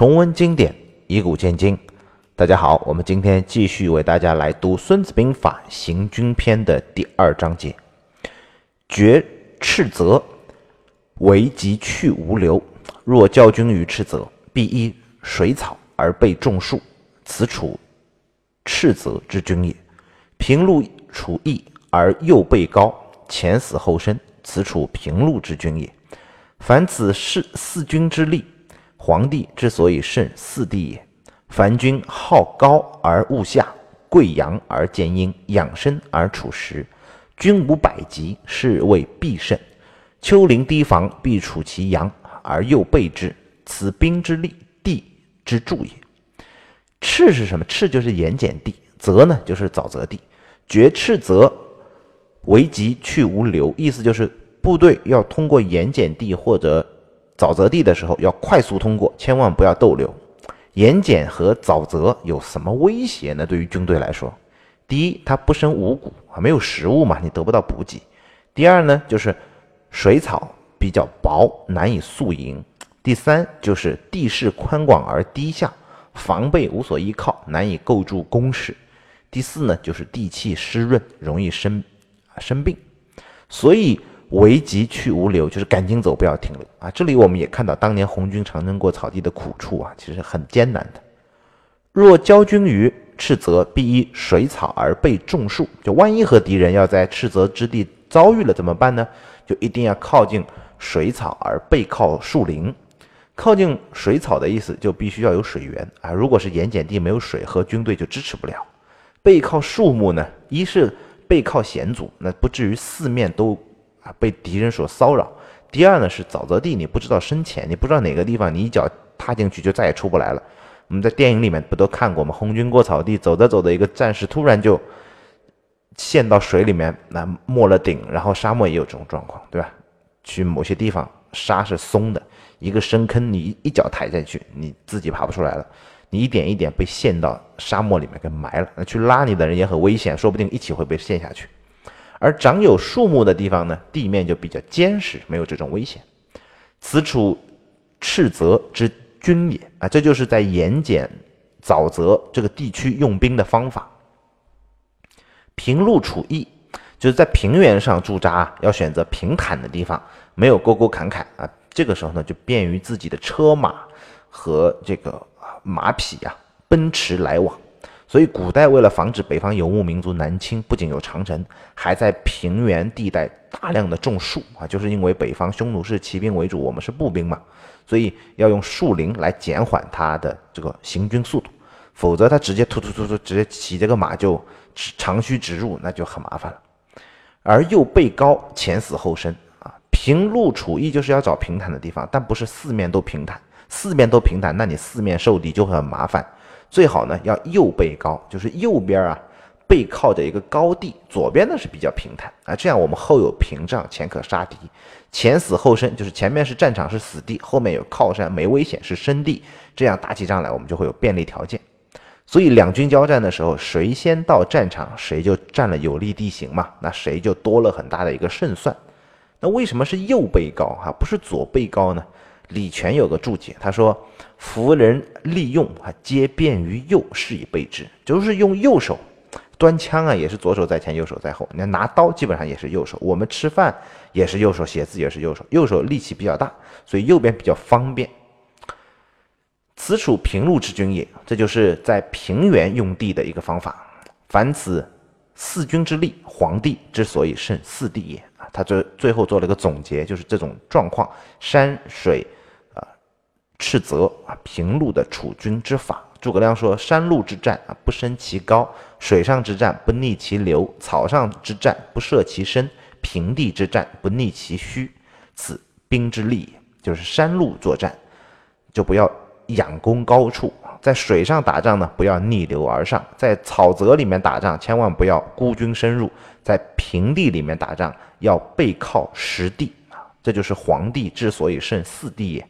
重温经典，以古鉴今。大家好，我们今天继续为大家来读《孙子兵法·行军篇》的第二章节。决赤泽，为急去无留。若教军于赤泽，必依水草而被众树，此处赤泽之军也。平路处易而右背高，前死后生，此处平路之军也。凡此四四军之利。皇帝之所以胜四帝也。凡军好高而恶下，贵阳而见阴，养生而处实。军无百疾，是谓必胜。丘陵堤防，必处其阳而右备之，此兵之利，地之助也。赤是什么？赤就是盐碱地，泽呢就是沼泽地。决赤泽，为急去无留，意思就是部队要通过盐碱地或者。沼泽地的时候要快速通过，千万不要逗留。盐碱和沼泽有什么威胁呢？对于军队来说，第一，它不生五谷啊，没有食物嘛，你得不到补给。第二呢，就是水草比较薄，难以宿营。第三，就是地势宽广而低下，防备无所依靠，难以构筑工事。第四呢，就是地气湿润，容易生生病。所以。为急去无留，就是赶紧走，不要停留啊！这里我们也看到当年红军长征过草地的苦处啊，其实很艰难的。若交军于赤泽，必依水草而被种树。就万一和敌人要在赤泽之地遭遇了怎么办呢？就一定要靠近水草而背靠树林。靠近水草的意思就必须要有水源啊！如果是盐碱地没有水，和军队就支持不了。背靠树木呢，一是背靠险阻，那不至于四面都。啊，被敌人所骚扰。第二呢，是沼泽地，你不知道深浅，你不知道哪个地方你一脚踏进去就再也出不来了。我们在电影里面不都看过吗？红军过草地，走着走着，一个战士突然就陷到水里面，那没了顶。然后沙漠也有这种状况，对吧？去某些地方沙是松的，一个深坑，你一脚踩下去，你自己爬不出来了，你一点一点被陷到沙漠里面给埋了。那去拉你的人也很危险，说不定一起会被陷下去。而长有树木的地方呢，地面就比较坚实，没有这种危险。此处斥责之军也啊，这就是在盐碱沼泽这个地区用兵的方法。平路处易，就是在平原上驻扎，要选择平坦的地方，没有沟沟坎坎啊。这个时候呢，就便于自己的车马和这个马匹呀奔驰来往。所以，古代为了防止北方游牧民族南侵，不仅有长城，还在平原地带大量的种树啊，就是因为北方匈奴是骑兵为主，我们是步兵嘛，所以要用树林来减缓他的这个行军速度，否则他直接突突突突直接骑这个马就长驱直入，那就很麻烦了。而又背高，前死后生啊，平路处易就是要找平坦的地方，但不是四面都平坦，四面都平坦，那你四面受敌就很麻烦。最好呢要右背高，就是右边啊背靠着一个高地，左边呢是比较平坦啊，这样我们后有屏障，前可杀敌，前死后生，就是前面是战场是死地，后面有靠山没危险是生地，这样打起仗来我们就会有便利条件。所以两军交战的时候，谁先到战场，谁就占了有利地形嘛，那谁就多了很大的一个胜算。那为什么是右背高哈，不是左背高呢？李全有个注解，他说：“夫人利用啊，皆便于右，是以备之。就是用右手端枪啊，也是左手在前，右手在后。你看拿刀基本上也是右手，我们吃饭也是右手，写字也是右手，右手力气比较大，所以右边比较方便。此处平路之军也，这就是在平原用地的一个方法。凡此四军之力，皇帝之所以胜四帝也啊。他最最后做了一个总结，就是这种状况，山水。”斥责啊，平路的楚军之法。诸葛亮说：“山路之战啊，不升其高；水上之战，不逆其流；草上之战，不涉其深；平地之战，不逆其虚。此兵之利也。就是山路作战，就不要仰攻高处；在水上打仗呢，不要逆流而上；在草泽里面打仗，千万不要孤军深入；在平地里面打仗，要背靠实地啊。这就是皇帝之所以胜四帝也。”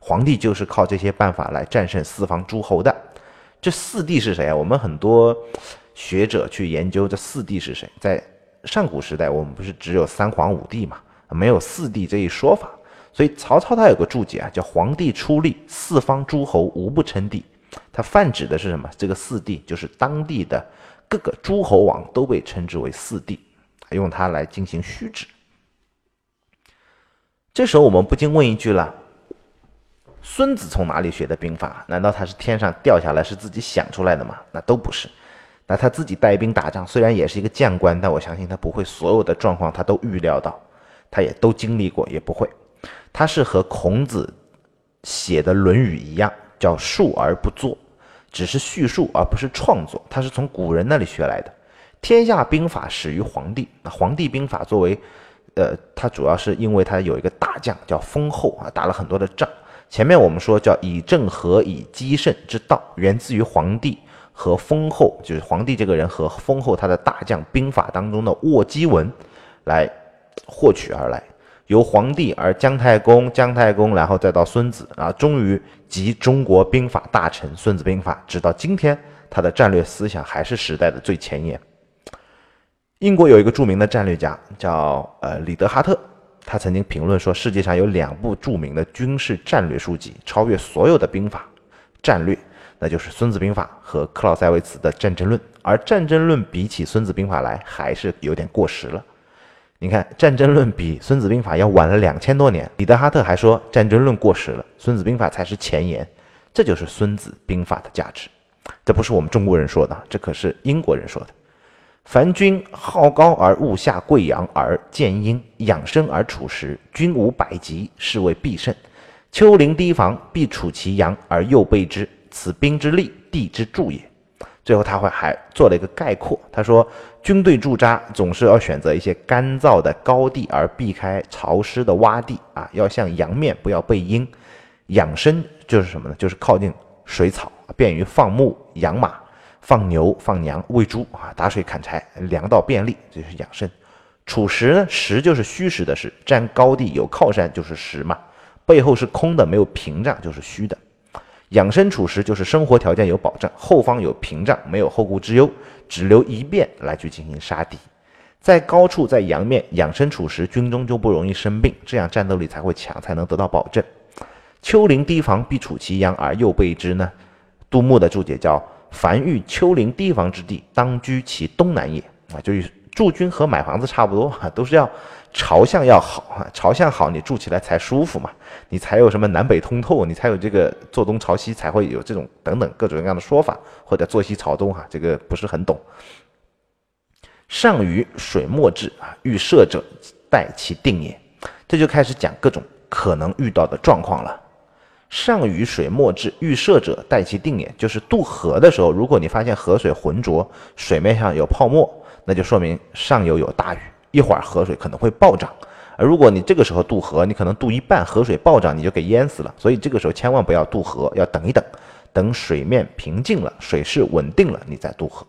皇帝就是靠这些办法来战胜四方诸侯的。这四帝是谁啊？我们很多学者去研究这四帝是谁。在上古时代，我们不是只有三皇五帝嘛，没有四帝这一说法。所以曹操他有个注解啊，叫“皇帝出力，四方诸侯无不称帝”。他泛指的是什么？这个四帝就是当地的各个诸侯王都被称之为四帝，用它来进行虚指。这时候我们不禁问一句了：孙子从哪里学的兵法？难道他是天上掉下来，是自己想出来的吗？那都不是。那他自己带兵打仗，虽然也是一个将官，但我相信他不会所有的状况他都预料到，他也都经历过，也不会。他是和孔子写的《论语》一样，叫述而不作，只是叙述而不是创作。他是从古人那里学来的。天下兵法始于黄帝。那黄帝兵法作为，呃，他主要是因为他有一个大将叫封后啊，打了很多的仗。前面我们说叫以正合以击胜之道，源自于黄帝和封后，就是黄帝这个人和封后他的大将兵法当中的卧击文来获取而来。由黄帝而姜太公，姜太公然后再到孙子啊，终于集中国兵法大成《孙子兵法》，直到今天，他的战略思想还是时代的最前沿。英国有一个著名的战略家叫呃里德哈特，他曾经评论说，世界上有两部著名的军事战略书籍，超越所有的兵法战略，那就是《孙子兵法》和克劳塞维茨的《战争论》，而《战争论》比起《孙子兵法》来还是有点过时了。你看，《战争论》比《孙子兵法》要晚了两千多年。李德哈特还说，《战争论》过时了，《孙子兵法》才是前沿。这就是《孙子兵法》的价值。这不是我们中国人说的，这可是英国人说的。凡君好高而恶下贵阳而见阴，养生而处时，均无百疾，是谓必胜。丘陵堤防，必处其阳而右备之，此兵之利，地之助也。最后他会还做了一个概括，他说，军队驻扎总是要选择一些干燥的高地，而避开潮湿的洼地啊，要向阳面，不要背阴。养生就是什么呢？就是靠近水草，便于放牧、养马、放牛、放羊、喂猪啊，打水、砍柴，粮道便利，这是养生。处实呢，实就是虚实的实，占高地有靠山就是实嘛，背后是空的，没有屏障就是虚的。养生处实就是生活条件有保障，后方有屏障，没有后顾之忧，只留一便来去进行杀敌。在高处，在阳面养生处实，军中就不容易生病，这样战斗力才会强，才能得到保证。丘陵堤防必处其阳而右备之呢？杜牧的注解叫：凡遇丘陵堤防之地，当居其东南也。啊，就是驻军和买房子差不多啊，都是要。朝向要好哈，朝向好，你住起来才舒服嘛，你才有什么南北通透，你才有这个坐东朝西，才会有这种等等各种各样的说法，或者坐西朝东哈，这个不是很懂。上于水墨志啊，欲射者待其定也，这就开始讲各种可能遇到的状况了。上雨水墨志，欲射者待其定也，就是渡河的时候，如果你发现河水浑浊，水面上有泡沫，那就说明上游有大雨。一会儿河水可能会暴涨，而如果你这个时候渡河，你可能渡一半，河水暴涨，你就给淹死了。所以这个时候千万不要渡河，要等一等，等水面平静了，水势稳定了，你再渡河。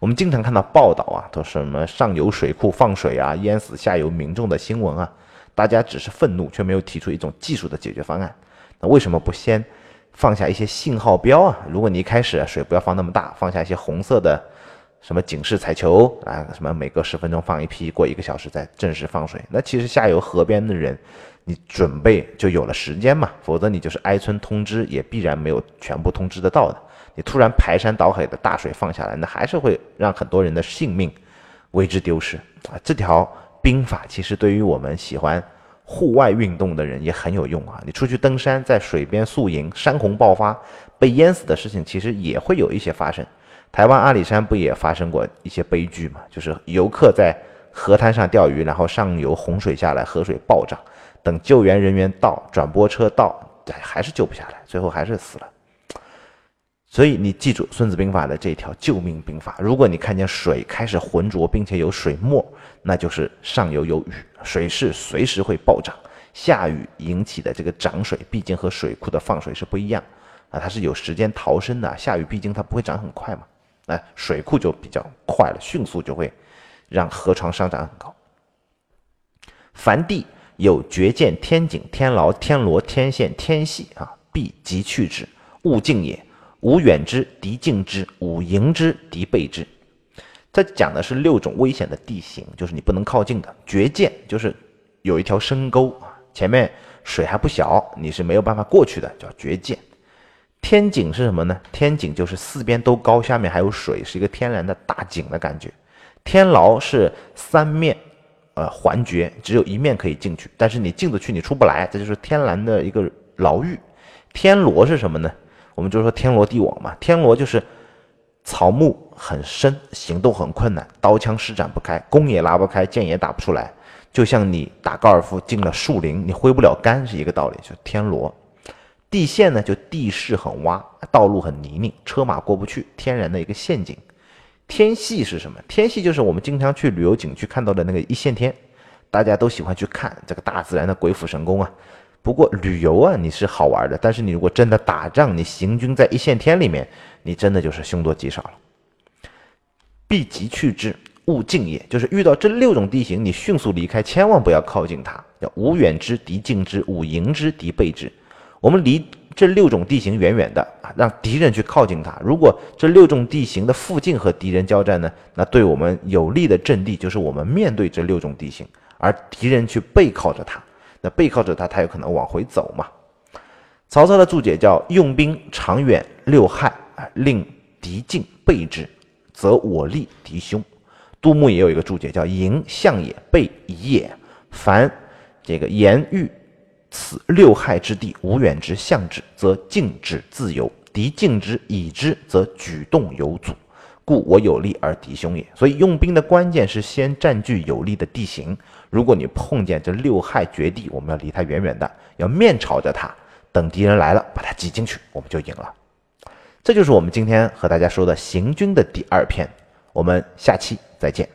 我们经常看到报道啊，都什么上游水库放水啊，淹死下游民众的新闻啊，大家只是愤怒，却没有提出一种技术的解决方案。那为什么不先放下一些信号标啊？如果你一开始水不要放那么大，放下一些红色的。什么警示彩球啊？什么每隔十分钟放一批，过一个小时再正式放水？那其实下游河边的人，你准备就有了时间嘛。否则你就是挨村通知，也必然没有全部通知得到的。你突然排山倒海的大水放下来，那还是会让很多人的性命为之丢失啊！这条兵法其实对于我们喜欢户外运动的人也很有用啊。你出去登山，在水边宿营，山洪爆发被淹死的事情，其实也会有一些发生。台湾阿里山不也发生过一些悲剧吗？就是游客在河滩上钓鱼，然后上游洪水下来，河水暴涨，等救援人员到，转播车到，还是救不下来，最后还是死了。所以你记住《孙子兵法》的这条救命兵法：如果你看见水开始浑浊，并且有水沫，那就是上游有雨，水势随时会暴涨。下雨引起的这个涨水，毕竟和水库的放水是不一样啊，它是有时间逃生的。下雨毕竟它不会涨很快嘛。那水库就比较快了，迅速就会让河床上涨很高。凡地有绝见天井、天牢、天罗、天线、天隙啊，必急去之，勿近也。无远之，敌近之；吾迎之，敌备之。这讲的是六种危险的地形，就是你不能靠近的。绝涧就是有一条深沟啊，前面水还不小，你是没有办法过去的，叫绝涧。天井是什么呢？天井就是四边都高，下面还有水，是一个天然的大井的感觉。天牢是三面，呃，环绝，只有一面可以进去，但是你进得去，你出不来，这就是天然的一个牢狱。天罗是什么呢？我们就说天罗地网嘛。天罗就是草木很深，行动很困难，刀枪施展不开，弓也拉不开，箭也打不出来。就像你打高尔夫进了树林，你挥不了杆是一个道理。就天罗。地陷呢，就地势很洼，道路很泥泞，车马过不去，天然的一个陷阱。天隙是什么？天隙就是我们经常去旅游景区看到的那个一线天，大家都喜欢去看这个大自然的鬼斧神工啊。不过旅游啊，你是好玩的，但是你如果真的打仗，你行军在一线天里面，你真的就是凶多吉少了。避疾去之，勿近也，就是遇到这六种地形，你迅速离开，千万不要靠近它。叫吾远之，敌近之；吾迎之，敌背之。我们离这六种地形远远的啊，让敌人去靠近它。如果这六种地形的附近和敌人交战呢，那对我们有利的阵地就是我们面对这六种地形，而敌人去背靠着它，那背靠着它，他有可能往回走嘛。曹操的注解叫“用兵长远六害啊，令敌进背之，则我利敌凶”。杜牧也有一个注解叫“迎向也，背夷也”。凡这个言欲。此六害之地，无远之向之，则静止自由；敌敬之已之，则举动有阻。故我有利而敌凶也。所以用兵的关键是先占据有利的地形。如果你碰见这六害绝地，我们要离它远远的，要面朝着它，等敌人来了，把它挤进去，我们就赢了。这就是我们今天和大家说的行军的第二篇。我们下期再见。